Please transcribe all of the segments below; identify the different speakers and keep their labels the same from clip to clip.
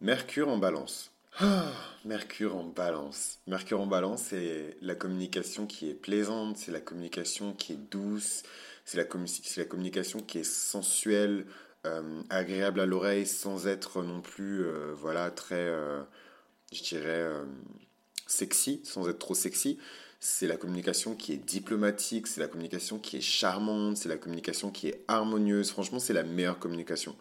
Speaker 1: Mercure en balance. Ah, Mercure en balance. Mercure en balance, c'est la communication qui est plaisante, c'est la communication qui est douce, c'est la, communication qui est sensuelle, euh, agréable à l'oreille, sans être non plus, euh, voilà, très, euh, je dirais, sexy, sans être trop sexy c'est la communication qui est diplomatique, c'est la communication qui est charmante, c'est la communication qui est harmonieuse. Franchement, c'est la meilleure communication.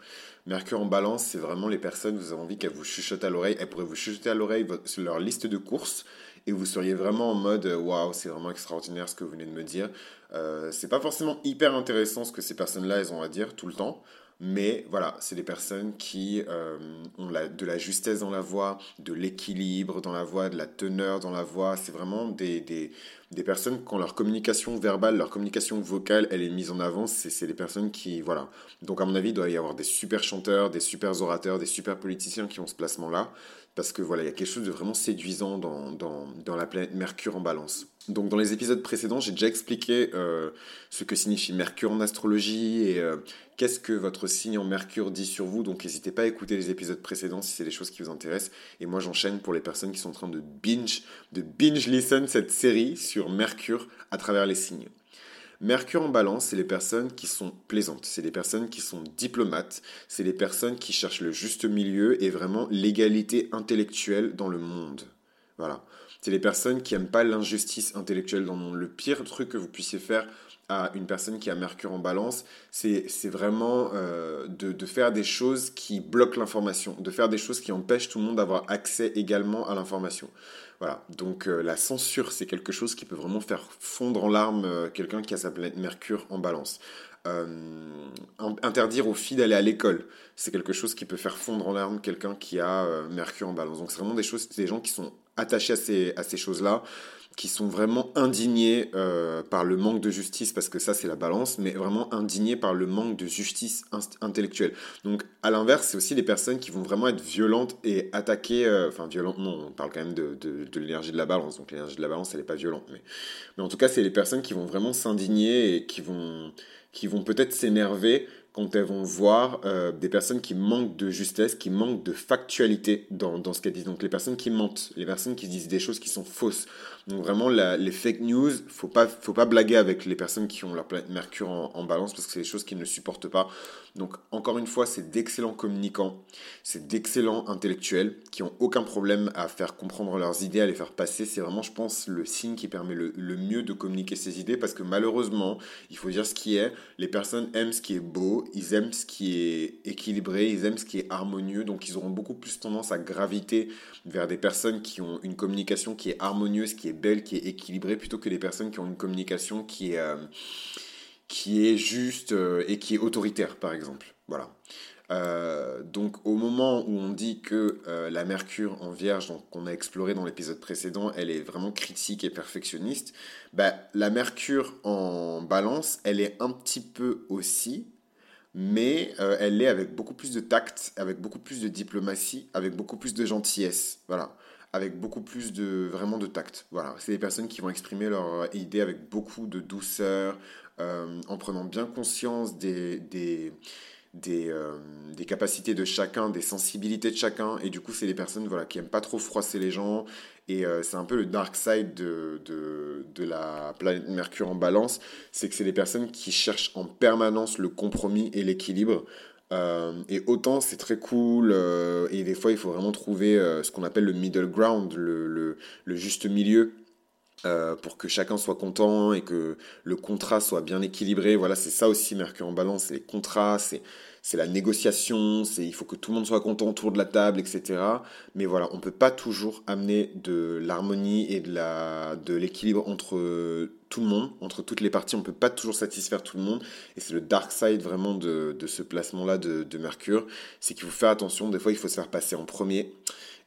Speaker 1: Mercure en balance, c'est vraiment les personnes, vous avez envie qu'elles vous chuchotent à l'oreille. Elles pourraient vous chuchoter à l'oreille leur liste de courses et vous seriez vraiment en mode waouh, c'est vraiment extraordinaire ce que vous venez de me dire. Euh, c'est pas forcément hyper intéressant ce que ces personnes-là elles ont à dire tout le temps. Mais voilà, c'est des personnes qui euh, ont de la justesse dans la voix, de l'équilibre dans la voix, de la teneur dans la voix. C'est vraiment des, des, des, personnes, quand leur communication verbale, leur communication vocale, elle est mise en avant, c'est des personnes qui, voilà. Donc à mon avis, il doit y avoir des super chanteurs, des super orateurs, des super politiciens qui ont ce placement-là parce que voilà, il y a quelque chose de vraiment séduisant dans, la planète Mercure en balance. Donc dans les épisodes précédents, j'ai déjà expliqué euh, ce que signifie Mercure en astrologie et euh, qu'est-ce que votre signe en Mercure dit sur vous. Donc n'hésitez pas à écouter les épisodes précédents si c'est des choses qui vous intéressent. Et moi j'enchaîne pour les personnes qui sont en train de binge, de binge listen cette série sur Mercure à travers les signes. Mercure en balance, c'est les personnes qui sont plaisantes, c'est les personnes qui sont diplomates, c'est les personnes qui cherchent le juste milieu et vraiment l'égalité intellectuelle dans le monde. Voilà. C'est les personnes qui n'aiment pas l'injustice intellectuelle dans le monde. Le pire truc que vous puissiez faire à une personne qui a Mercure en balance, c'est vraiment euh, de, de, faire des choses qui bloquent l'information, de faire des choses qui empêchent tout le monde d'avoir accès également à l'information. Voilà, donc euh, la censure, c'est quelque chose qui peut vraiment faire fondre en larmes euh, quelqu'un qui a sa planète Mercure en balance. Interdire aux filles d'aller à l'école, c'est quelque chose qui peut faire fondre en larmes quelqu'un qui a Mercure en balance. Donc c'est vraiment des choses, des gens qui sont attachés à ces, à ces choses-là qui sont vraiment indignés euh, par le manque de justice, parce que ça c'est la balance, mais vraiment indignés par le manque de justice intellectuelle. Donc à l'inverse, c'est aussi des personnes qui vont vraiment être violentes et attaquer, euh, enfin violentes, non, on parle quand même de, de, de l'énergie de la balance, donc l'énergie de la balance elle n'est pas violente, mais, mais en tout cas c'est les personnes qui vont vraiment s'indigner et qui vont, qui vont peut-être s'énerver quand elles vont voir euh, des personnes qui manquent de justesse, qui manquent de factualité dans, dans ce qu'elles disent. Donc les personnes qui mentent, les personnes qui disent des choses qui sont fausses. Donc vraiment les fake news, faut pas faut pas blaguer avec les personnes qui ont leur planète Mercure en, balance parce que c'est des choses qu'ils ne supportent pas. Donc encore une fois, c'est d'excellents communicants, c'est d'excellents intellectuels qui ont aucun problème à faire comprendre leurs idées, à les faire passer. C'est vraiment, je pense, le signe qui permet le, le mieux de communiquer ses idées parce que malheureusement, il faut dire ce qui est. Les personnes aiment ce qui est beau ils aiment ce qui est équilibré, ils aiment ce qui est harmonieux, donc ils auront beaucoup plus tendance à graviter vers des personnes qui ont une communication qui est harmonieuse, qui est belle, qui est équilibrée, plutôt que des personnes qui ont une communication qui est, euh, qui est juste euh, et qui est autoritaire, par exemple. Voilà. Euh, donc au moment où on dit que la Mercure en Vierge, qu'on a exploré dans l'épisode précédent, elle est vraiment critique et perfectionniste, bah, la Mercure en Balance, elle est un petit peu aussi, mais elle l'est avec beaucoup plus de tact, avec beaucoup plus de diplomatie, avec beaucoup plus de gentillesse, voilà, avec beaucoup plus de vraiment de tact, voilà. C'est des personnes qui vont exprimer leur idée avec beaucoup de douceur, euh, en prenant bien conscience des, des euh, des, capacités de chacun, des sensibilités de chacun. Et du coup, c'est des personnes voilà, qui n'aiment pas trop froisser les gens. Et c'est un peu le dark side de, de, de, la planète Mercure en balance. C'est que c'est des personnes qui cherchent en permanence le compromis et l'équilibre. Euh, et autant c'est très cool, euh, et des fois il faut vraiment trouver ce qu'on appelle le middle ground, le, le juste milieu. pour que chacun soit content et que le contrat soit bien équilibré. Voilà, c'est ça aussi Mercure en balance, c'est les contrats, c'est c'est la négociation, c'est il faut que tout le monde soit content autour de la table, etc. Mais voilà, on ne peut pas toujours amener de l'harmonie et de l'équilibre entre tout le monde, entre toutes les parties. On ne peut pas toujours satisfaire tout le monde. Et c'est le dark side vraiment de, de ce placement-là de, de Mercure. C'est qu'il faut faire attention. Des fois, il faut se faire passer en premier.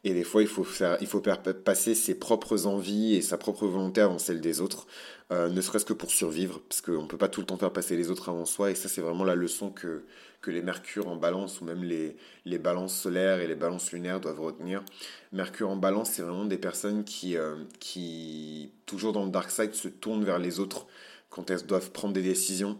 Speaker 1: Et des fois, il faut, faire, il faut passer ses propres envies et sa propre volonté avant celle des autres, euh, ne serait-ce que pour survivre, parce qu'on ne peut pas tout le temps faire passer les autres avant soi. Et ça, c'est vraiment la leçon que, que les Mercure en balance ou même les, les balances solaires et les balances lunaires doivent retenir. Mercure en balance, c'est vraiment des personnes qui, euh, qui, toujours dans le dark side, se tournent vers les autres quand elles doivent prendre des décisions.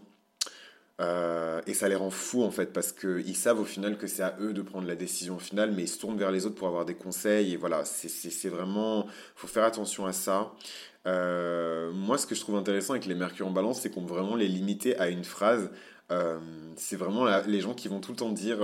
Speaker 1: Euh, et ça les rend fous en fait parce qu'ils savent au final que c'est à eux de prendre la décision finale, mais ils se tournent vers les autres pour avoir des conseils. Et voilà, c'est vraiment, faut faire attention à ça. Euh, moi, ce que je trouve intéressant avec les Mercure en balance, c'est qu'on peut vraiment les limiter à une phrase. Euh, c'est vraiment les gens qui vont tout le temps dire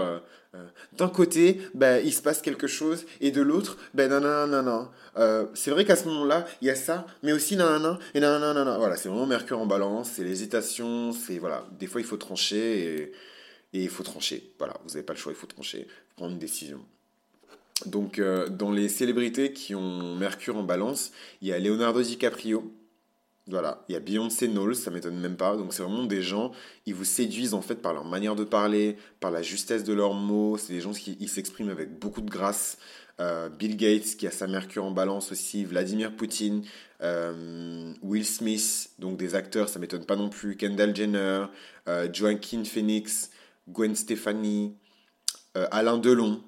Speaker 1: d'un côté, bah, il se passe quelque chose, et de l'autre, ben non, non, non, non. c'est vrai qu'à ce moment-là, il y a ça, mais aussi non, non, et non, non, non, Voilà, c'est vraiment Mercure en balance, c'est l'hésitation, c'est voilà, des fois il faut trancher et, il faut trancher. Voilà, vous n'avez pas le choix, il faut trancher, prendre une décision. Donc, euh, dans les célébrités qui ont Mercure en balance, il y a Leonardo DiCaprio. Voilà, il y a Beyoncé Knowles, ça m'étonne même pas. Donc, c'est vraiment des gens, ils vous séduisent en fait par leur manière de parler, par la justesse de leurs mots. C'est des gens qui s'expriment avec beaucoup de grâce. Euh, Bill Gates qui a sa Mercure en balance aussi, Vladimir Poutine, euh, Will Smith, donc des acteurs, ça m'étonne pas non plus, Kendall Jenner, Joaquin Phoenix, Gwen Stefani, Alain Delon,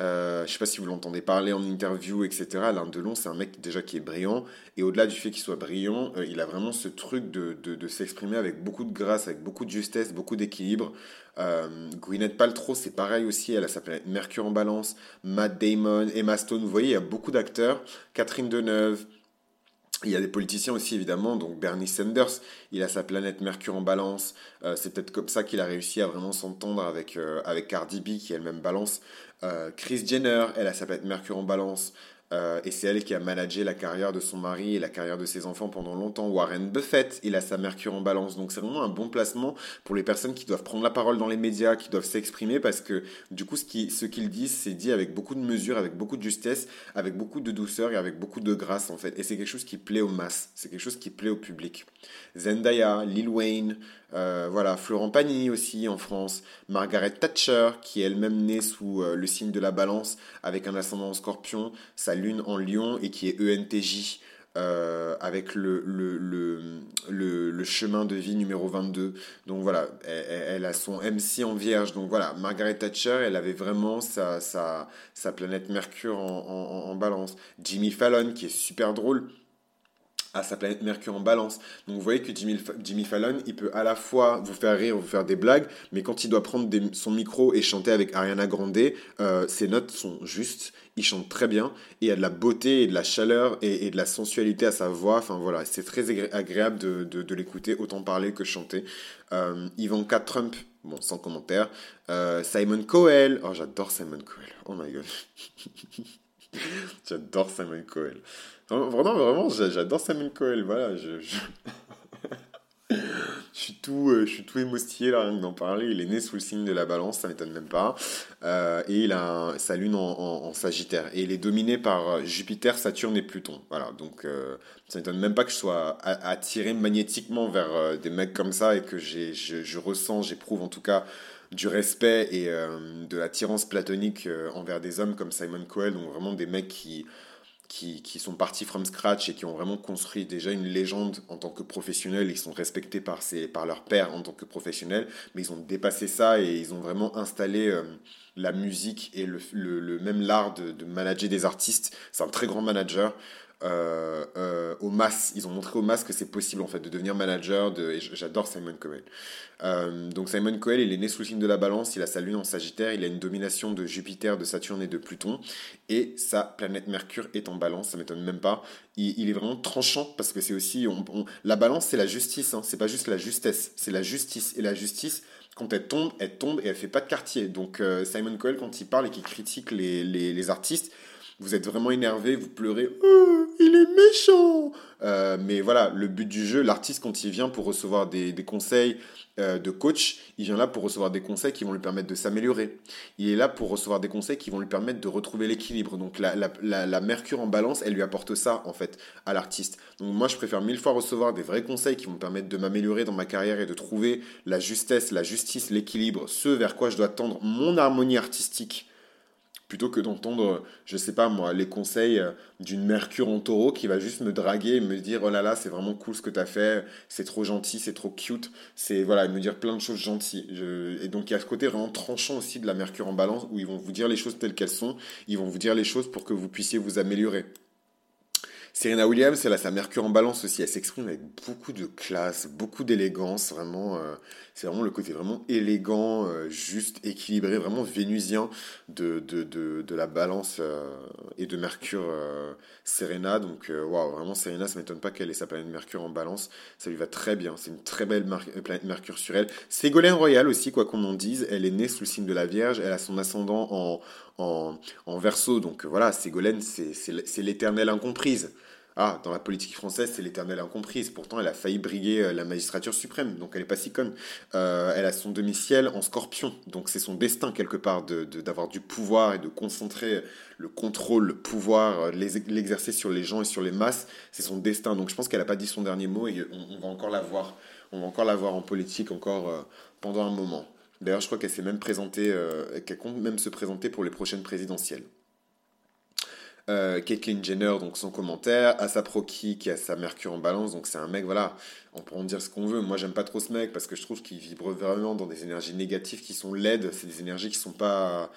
Speaker 1: euh, je ne sais pas si vous l'entendez parler en interview, etc. Alain Delon, c'est un mec déjà qui est brillant. Et au-delà du fait qu'il soit brillant, euh, il a vraiment ce truc de, s'exprimer avec beaucoup de grâce, avec beaucoup de justesse, beaucoup d'équilibre. Euh, Gwyneth Paltrow, c'est pareil aussi. Elle a sa planète Mercure en balance. Matt Damon, Emma Stone. Vous voyez, il y a beaucoup d'acteurs. Catherine Deneuve. Il y a des politiciens aussi, évidemment. Donc Bernie Sanders, il a sa planète Mercure en balance. c'est peut-être comme ça qu'il a réussi à vraiment s'entendre avec, avec Cardi B, qui elle-même balance. Euh, Chris Jenner, elle a sa planète Mercure en balance. Euh, et c'est elle qui a managé la carrière de son mari et la carrière de ses enfants pendant longtemps. Warren Buffett, il a sa Mercure en balance. Donc c'est vraiment un bon placement pour les personnes qui doivent prendre la parole dans les médias, qui doivent s'exprimer, parce que du coup, ce qu'ils disent, c'est dit avec beaucoup de mesure, avec beaucoup de justesse, avec beaucoup de douceur et avec beaucoup de grâce, en fait. Et c'est quelque chose qui plaît aux masses, c'est quelque chose qui plaît au public. Zendaya, Lil Wayne, euh, voilà, Florent Pagny aussi en France, Margaret Thatcher qui est elle-même née sous euh, le signe de la balance avec un ascendant en scorpion, lune en lion et qui est ENTJ euh, avec le, le, le, chemin de vie numéro 22. Donc voilà, elle, a son MC en vierge. Donc voilà, Margaret Thatcher, elle avait vraiment sa, sa, planète Mercure en balance. Jimmy Fallon qui est super drôle à sa planète Mercure en balance. Donc vous voyez que Jimmy, Fallon, il peut à la fois vous faire rire, vous faire des blagues, mais quand il doit prendre son micro et chanter avec Ariana Grande, euh, ses notes sont justes, il chante très bien, il y a de la beauté et de la chaleur et, de la sensualité à sa voix. Enfin voilà, c'est très agréable de, de, l'écouter, autant parler que chanter. Euh, Ivanka Trump, bon, sans commentaire. Euh, Simon Cowell, oh j'adore Simon Cowell, oh my god. j'adore Simon Cowell. Vraiment, vraiment, j'adore Samuel Coel. Voilà, je, je... suis tout, euh, je suis tout émoustillé là, rien d'en parler. Il est né sous le signe de la balance, ça m'étonne même pas. Euh, et il a sa lune en, Sagittaire. Et il est dominé par Jupiter, Saturne et Pluton. Voilà, donc euh, ça m'étonne même pas que je sois attiré magnétiquement vers des mecs comme ça et que je, je ressens, j'éprouve en tout cas du respect et de l'attirance platonique envers des hommes comme Simon Coel. Donc vraiment des mecs qui qui, sont partis from scratch et qui ont vraiment construit déjà une légende en tant que professionnels. Ils sont respectés par, ses, par leur père en tant que professionnels, mais ils ont dépassé ça et ils ont vraiment installé euh, la musique et le, le, même l'art de, de, manager des artistes. C'est un très grand manager. Euh, euh, au MAS. Ils ont montré au MAS que c'est possible en fait de devenir manager. De, j'adore Simon Cowell. Euh, donc Simon Cowell, il est né sous le signe de la balance, il a sa lune en Sagittaire, il a une domination de Jupiter, de Saturne et de Pluton. Et sa planète Mercure est en balance, ça m'étonne même pas. Il, est vraiment tranchant parce que c'est aussi... la balance, c'est la justice, hein. c'est pas juste la justesse, c'est la justice. Et la justice, quand elle tombe, elle tombe et elle fait pas de quartier. Donc Simon Cowell, quand il parle et qu'il critique les, les artistes, vous êtes vraiment énervé, vous pleurez, oh, il est méchant. Euh, mais voilà, le but du jeu, l'artiste quand il vient pour recevoir des, conseils euh, de coach, il vient là pour recevoir des conseils qui vont lui permettre de s'améliorer. Il est là pour recevoir des conseils qui vont lui permettre de retrouver l'équilibre. Donc la, la, mercure en balance, elle lui apporte ça en fait à l'artiste. Donc moi je préfère mille fois recevoir des vrais conseils qui vont me permettre de m'améliorer dans ma carrière et de trouver la justesse, la justice, l'équilibre, ce vers quoi je dois tendre mon harmonie artistique plutôt que d'entendre, je sais pas moi, les conseils euh, d'une Mercure en taureau qui va juste me draguer et me dire oh là là, c'est vraiment cool ce que tu as fait, c'est trop gentil, c'est trop cute, c'est voilà, me dire plein de choses gentilles. Et donc il y a ce côté vraiment tranchant aussi de la Mercure en balance où ils vont vous dire les choses telles qu'elles sont, ils vont vous dire les choses pour que vous puissiez vous améliorer. Serena Williams, elle a sa Mercure en balance aussi. Elle s'exprime avec beaucoup de classe, beaucoup d'élégance. Vraiment, euh, c'est vraiment le côté vraiment élégant, euh, juste, équilibré, vraiment vénusien de, de, de, de la balance euh, et de Mercure Serena. Donc, waouh, vraiment, Serena, ça m'étonne pas qu'elle ait sa planète Mercure en balance. Ça lui va très bien. C'est une très belle planète Mercure sur elle. Ségolène Royal aussi, quoi qu'on en dise. Elle est née sous le signe de la Vierge. Elle a son ascendant en, en, en verso. Donc voilà, Ségolène, c'est l'éternelle incomprise. Ah, dans la politique française, c'est l'éternelle incomprise. Pourtant, elle a failli briguer euh, la magistrature suprême, donc elle n'est pas si conne. Euh, elle a son demi-ciel en scorpion, donc c'est son destin quelque part d'avoir de, du pouvoir et de concentrer le contrôle, le pouvoir, euh, l'exercer sur les gens et sur les masses. C'est son destin. Donc je pense qu'elle n'a pas dit son dernier mot et on, va encore la voir. On va encore la voir en politique encore pendant un moment. D'ailleurs, je crois qu'elle s'est même présentée, qu'elle compte même se présenter pour les prochaines présidentielles. Euh, Jenner, donc son commentaire, Asa Proki qui a sa Mercure en balance, donc c'est un mec, voilà, on peut en dire ce qu'on veut. Moi, j'aime pas trop ce mec parce que je trouve qu'il vibre vraiment dans des énergies négatives qui sont laides, c'est des énergies qui sont pas.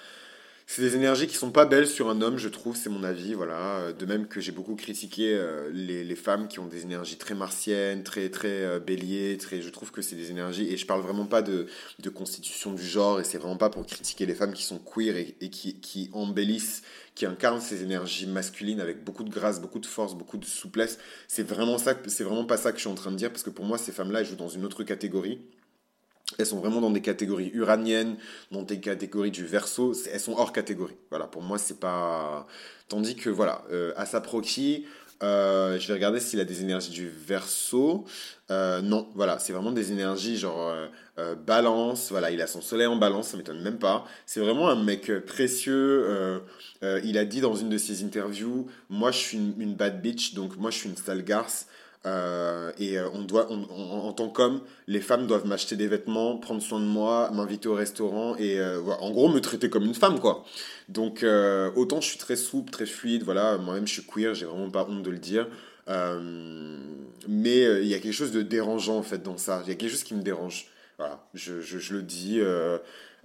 Speaker 1: C'est des énergies qui sont pas belles sur un homme, je trouve, c'est mon avis, voilà. De même que j'ai beaucoup critiqué euh, les, les, femmes qui ont des énergies très martiennes, très très euh, béliers, très. Je trouve que c'est des énergies et je parle vraiment pas de, de constitution du genre et c'est vraiment pas pour critiquer les femmes qui sont queer et, qui, qui embellissent qui incarne ces énergies masculines avec beaucoup de grâce, beaucoup de force, beaucoup de souplesse. C'est vraiment ça, c'est vraiment pas ça que je suis en train de dire parce que pour moi, ces femmes-là, elles jouent dans une autre catégorie. Elles sont vraiment dans des catégories uraniennes, dans des catégories du verso. Elles sont hors catégorie. Voilà, pour moi, c'est pas. Tandis que, voilà, euh, Asa Proki, euh, je vais regarder s'il a des énergies du verso. Euh, non, voilà, c'est vraiment des énergies genre euh, balance. Voilà, il a son soleil en balance, ça m'étonne même pas. C'est vraiment un mec précieux. il a dit dans une de ses interviews Moi, je suis une, une bad bitch, donc moi, je suis une sale garce. Euh, et euh, on doit, en tant qu'homme, les femmes doivent m'acheter des vêtements, prendre soin de moi, m'inviter au restaurant et euh, en gros me traiter comme une femme quoi. Donc autant je suis très souple, très fluide, voilà, moi-même je suis queer, j'ai vraiment pas honte de le dire. mais il y a quelque chose de dérangeant en fait dans ça. Il y a quelque chose qui me dérange. Voilà, je, le dis.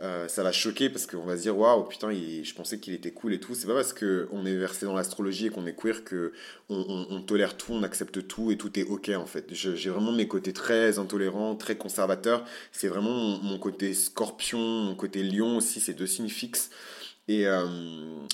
Speaker 1: Euh, ça va choquer parce qu'on va se dire waouh putain je pensais qu'il était cool et tout. C'est pas parce que on est versé dans l'astrologie et qu'on est queer que on, tolère tout on accepte tout et tout est ok en fait. J'ai vraiment mes côtés très intolérants très conservateurs. C'est vraiment mon, côté scorpion mon côté lion aussi c'est deux signes fixes. Et, euh,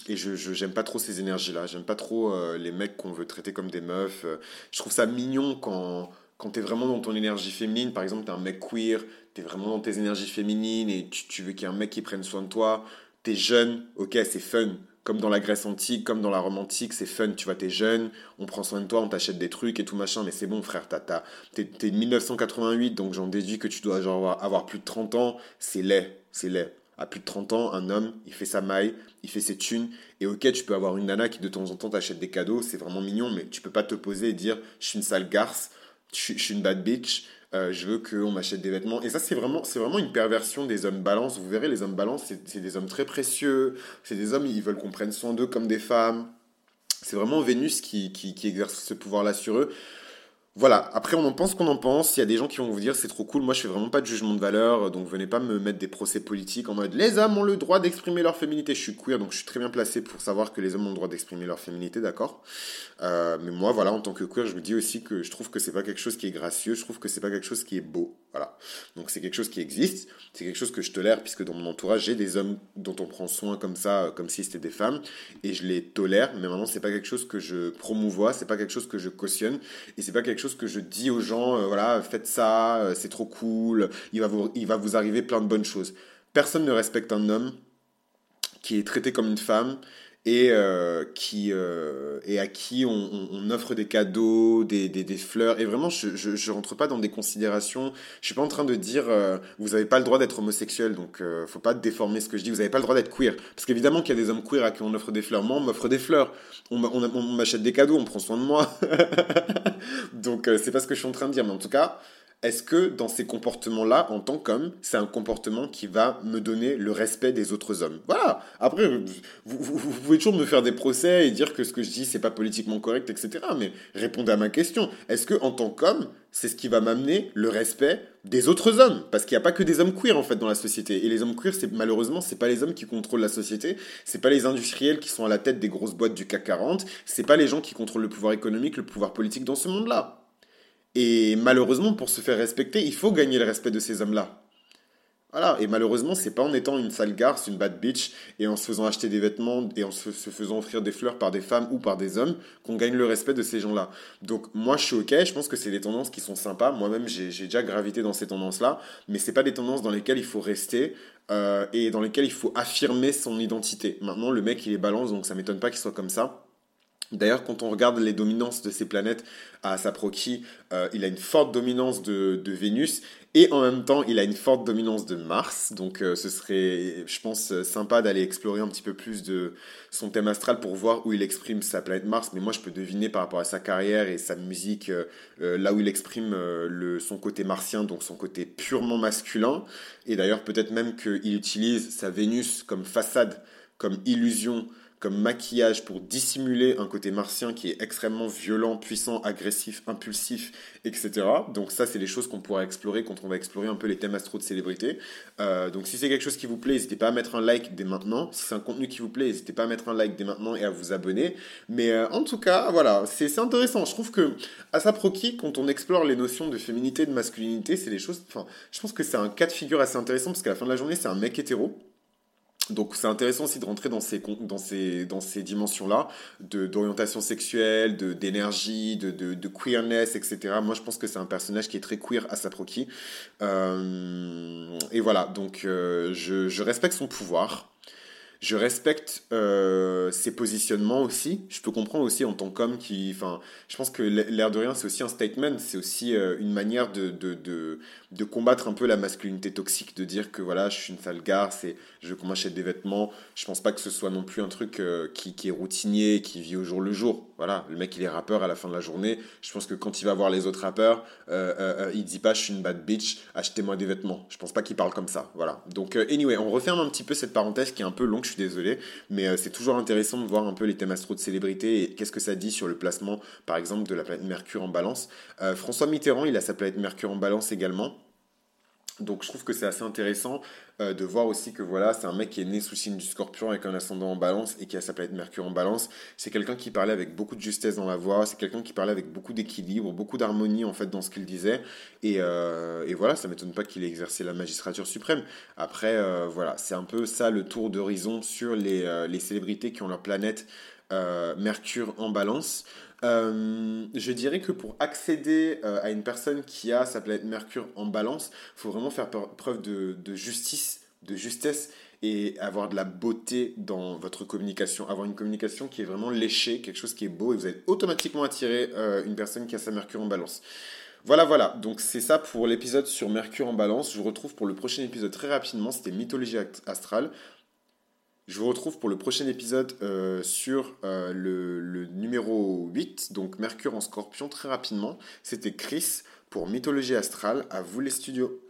Speaker 1: je j'aime pas trop ces énergies là j'aime pas trop euh, les mecs qu'on veut traiter comme des meufs. Je trouve ça mignon quand quand tu es vraiment dans ton énergie féminine, par exemple, tu es un mec queer, tu es vraiment dans tes énergies féminines et tu, veux qu'il y ait un mec qui prenne soin de toi, tu es jeune, ok, c'est fun. Comme dans la Grèce antique, comme dans la Rome antique, c'est fun, tu vois, t'es jeune, on prend soin de toi, on t'achète des trucs et tout machin, mais c'est bon frère, t'es de 1988, donc j'en déduis que tu dois avoir plus de 30 ans, c'est laid, c'est laid. À plus de 30 ans, un homme, il fait sa maille, il fait ses thunes, et ok, tu peux avoir une nana qui de temps en temps t'achète des cadeaux, c'est vraiment mignon, mais tu peux pas te poser et dire, je suis une sale garce, je, suis une bad bitch, euh, je veux qu'on m'achète des vêtements. Et ça, c'est vraiment, c'est vraiment une perversion des hommes balance. Vous verrez, les hommes balance, c'est des hommes très précieux. C'est des hommes, ils veulent qu'on prenne soin d'eux comme des femmes. C'est vraiment Vénus qui, qui, qui exerce ce pouvoir-là sur eux. Voilà, après on en pense qu'on en pense, il y a des gens qui vont vous dire c'est trop cool, moi je fais vraiment pas de jugement de valeur, donc venez pas me mettre des procès politiques en mode les hommes ont le droit d'exprimer leur féminité, je suis queer donc je suis très bien placé pour savoir que les hommes ont le droit d'exprimer leur féminité, d'accord. Euh, Mais moi voilà, en tant que queer, je vous dis aussi que je trouve que c'est pas quelque chose qui est gracieux, je trouve que c'est pas quelque chose qui est beau, voilà. Donc c'est quelque chose qui existe, c'est quelque chose que je tolère puisque dans mon entourage j'ai des hommes dont on prend soin comme ça, euh, comme si c'était des femmes, et je les tolère, mais maintenant c'est pas quelque chose que je promouvois, c'est pas quelque chose que je cautionne, et c'est pas quelque chose que je dis aux gens, euh, voilà, faites ça, euh, c'est trop cool, il va, vous, il va vous arriver plein de bonnes choses. Personne ne respecte un homme qui est traité comme une femme et, euh, qui, euh, et à qui on, on, offre des cadeaux, des, des, des fleurs. Et vraiment, je ne rentre pas dans des considérations. Je suis pas en train de dire euh, vous n'avez pas le droit d'être homosexuel, donc euh, faut pas déformer ce que je dis. Vous n'avez pas le droit d'être queer. Parce qu'évidemment qu'il y a des hommes queer à qui on offre des fleurs. Moi, on m'offre des fleurs. On, on, m'achète des cadeaux, on prend soin de moi. donc c'est pas ce que je suis en train de dire. Mais en tout cas, est-ce que dans ces comportements-là, en tant qu'homme, c'est un comportement qui va me donner le respect des autres hommes? Voilà. Après, vous, pouvez toujours me faire des procès et dire que ce que je dis, c'est pas politiquement correct, etc. Mais répondez à ma question. Est-ce que en tant qu'homme, c'est ce qui va m'amener le respect des autres hommes? Parce qu'il n'y a pas que des hommes queer en fait dans la société. Et les hommes queer, c'est malheureusement, c'est pas les hommes qui contrôlent la société. C'est pas les industriels qui sont à la tête des grosses boîtes du CAC 40. C'est pas les gens qui contrôlent le pouvoir économique, le pouvoir politique dans ce monde-là. Et malheureusement, pour se faire respecter, il faut gagner le respect de ces hommes-là. Voilà, et malheureusement, c'est pas en étant une sale garce, une bad bitch, et en se faisant acheter des vêtements et en se, faisant offrir des fleurs par des femmes ou par des hommes qu'on gagne le respect de ces gens-là. Donc moi, je suis ok, je pense que c'est des tendances qui sont sympas. Moi-même, j'ai déjà gravité dans ces tendances-là, mais c'est pas des tendances dans lesquelles il faut rester euh, et dans lesquelles il faut affirmer son identité. Maintenant, le mec, il est balance, donc ça m'étonne pas qu'il soit comme ça. D'ailleurs, quand on regarde les dominances de ces planètes à Saproki, euh, il a une forte dominance de, Vénus et en même temps, il a une forte dominance de Mars. Donc, euh, ce serait, je pense, sympa d'aller explorer un petit peu plus de son thème astral pour voir où il exprime sa planète Mars. Mais moi, je peux deviner par rapport à sa carrière et sa musique, euh, là où il exprime son côté martien, donc son côté purement masculin. Et d'ailleurs, peut-être même qu'il utilise sa Vénus comme façade, comme illusion comme maquillage pour dissimuler un côté martien qui est extrêmement violent, puissant, agressif, impulsif, etc. Donc ça, c'est les choses qu'on pourra explorer quand on va explorer un peu les thèmes astro de célébrité. Euh, donc si c'est quelque chose qui vous plaît, n'hésitez pas à mettre un like dès maintenant. Si c'est un contenu qui vous plaît, n'hésitez pas à mettre un like dès maintenant et à vous abonner. Mais euh, en tout cas, voilà, c'est intéressant. Je trouve que à Saproki, quand on explore les notions de féminité, de masculinité, c'est des choses... Enfin, je pense que c'est un cas de figure assez intéressant parce qu'à la fin de la journée, c'est un mec hétéro donc c'est intéressant aussi de rentrer dans ces, dans ces, dans ces dimensions-là, d'orientation sexuelle, d'énergie, de, de, de, queerness, etc. Moi je pense que c'est un personnage qui est très queer à sa proqui. Euh, et voilà, donc euh, je, je respecte son pouvoir. Je respecte euh, ses positionnements aussi. Je peux comprendre aussi en tant qu'homme qui. Enfin, je pense que l'air de rien, c'est aussi un statement. C'est aussi euh, une manière de, de, de, combattre un peu la masculinité toxique. De dire que voilà, je suis une sale garce et je m'achète des vêtements. Je pense pas que ce soit non plus un truc euh, qui, est routinier, qui vit au jour le jour. Voilà, le mec, il est rappeur à la fin de la journée. Je pense que quand il va voir les autres rappeurs, il dit pas je suis une bad bitch, achetez-moi des vêtements. Je pense pas qu'il parle comme ça. Voilà. Donc, anyway, on referme un petit peu cette parenthèse qui est un peu longue je suis désolé, mais euh, c'est toujours intéressant de voir un peu les thèmes astro de célébrité et qu'est-ce que ça dit sur le placement, par exemple, de la planète Mercure en balance. Euh, François Mitterrand, il a sa planète Mercure en balance également. Donc je trouve que c'est assez intéressant euh, de voir aussi que voilà, c'est un mec qui est né sous signe du scorpion avec un ascendant en balance et qui a sa planète Mercure en balance. C'est quelqu'un qui parlait avec beaucoup de justesse dans la voix, c'est quelqu'un qui parlait avec beaucoup d'équilibre, beaucoup d'harmonie en fait dans ce qu'il disait. Et, euh, voilà, ça m'étonne pas qu'il ait exercé la magistrature suprême. Après, euh, voilà, c'est un peu ça le tour d'horizon sur les, célébrités qui ont leur planète Mercure en balance. Euh, je dirais que pour accéder euh, à une personne qui a sa planète Mercure en balance, il faut vraiment faire preuve de, justice, de justesse et avoir de la beauté dans votre communication. Avoir une communication qui est vraiment léchée, quelque chose qui est beau et vous allez automatiquement attirer euh, une personne qui a sa Mercure en balance. Voilà, voilà. Donc c'est ça pour l'épisode sur Mercure en balance. Je vous retrouve pour le prochain épisode très rapidement. C'était Mythologie astrale. Je vous retrouve pour le prochain épisode euh, sur euh, le, numéro 8, donc Mercure en scorpion, très rapidement. C'était Chris pour Mythologie Astrale. À vous les studios.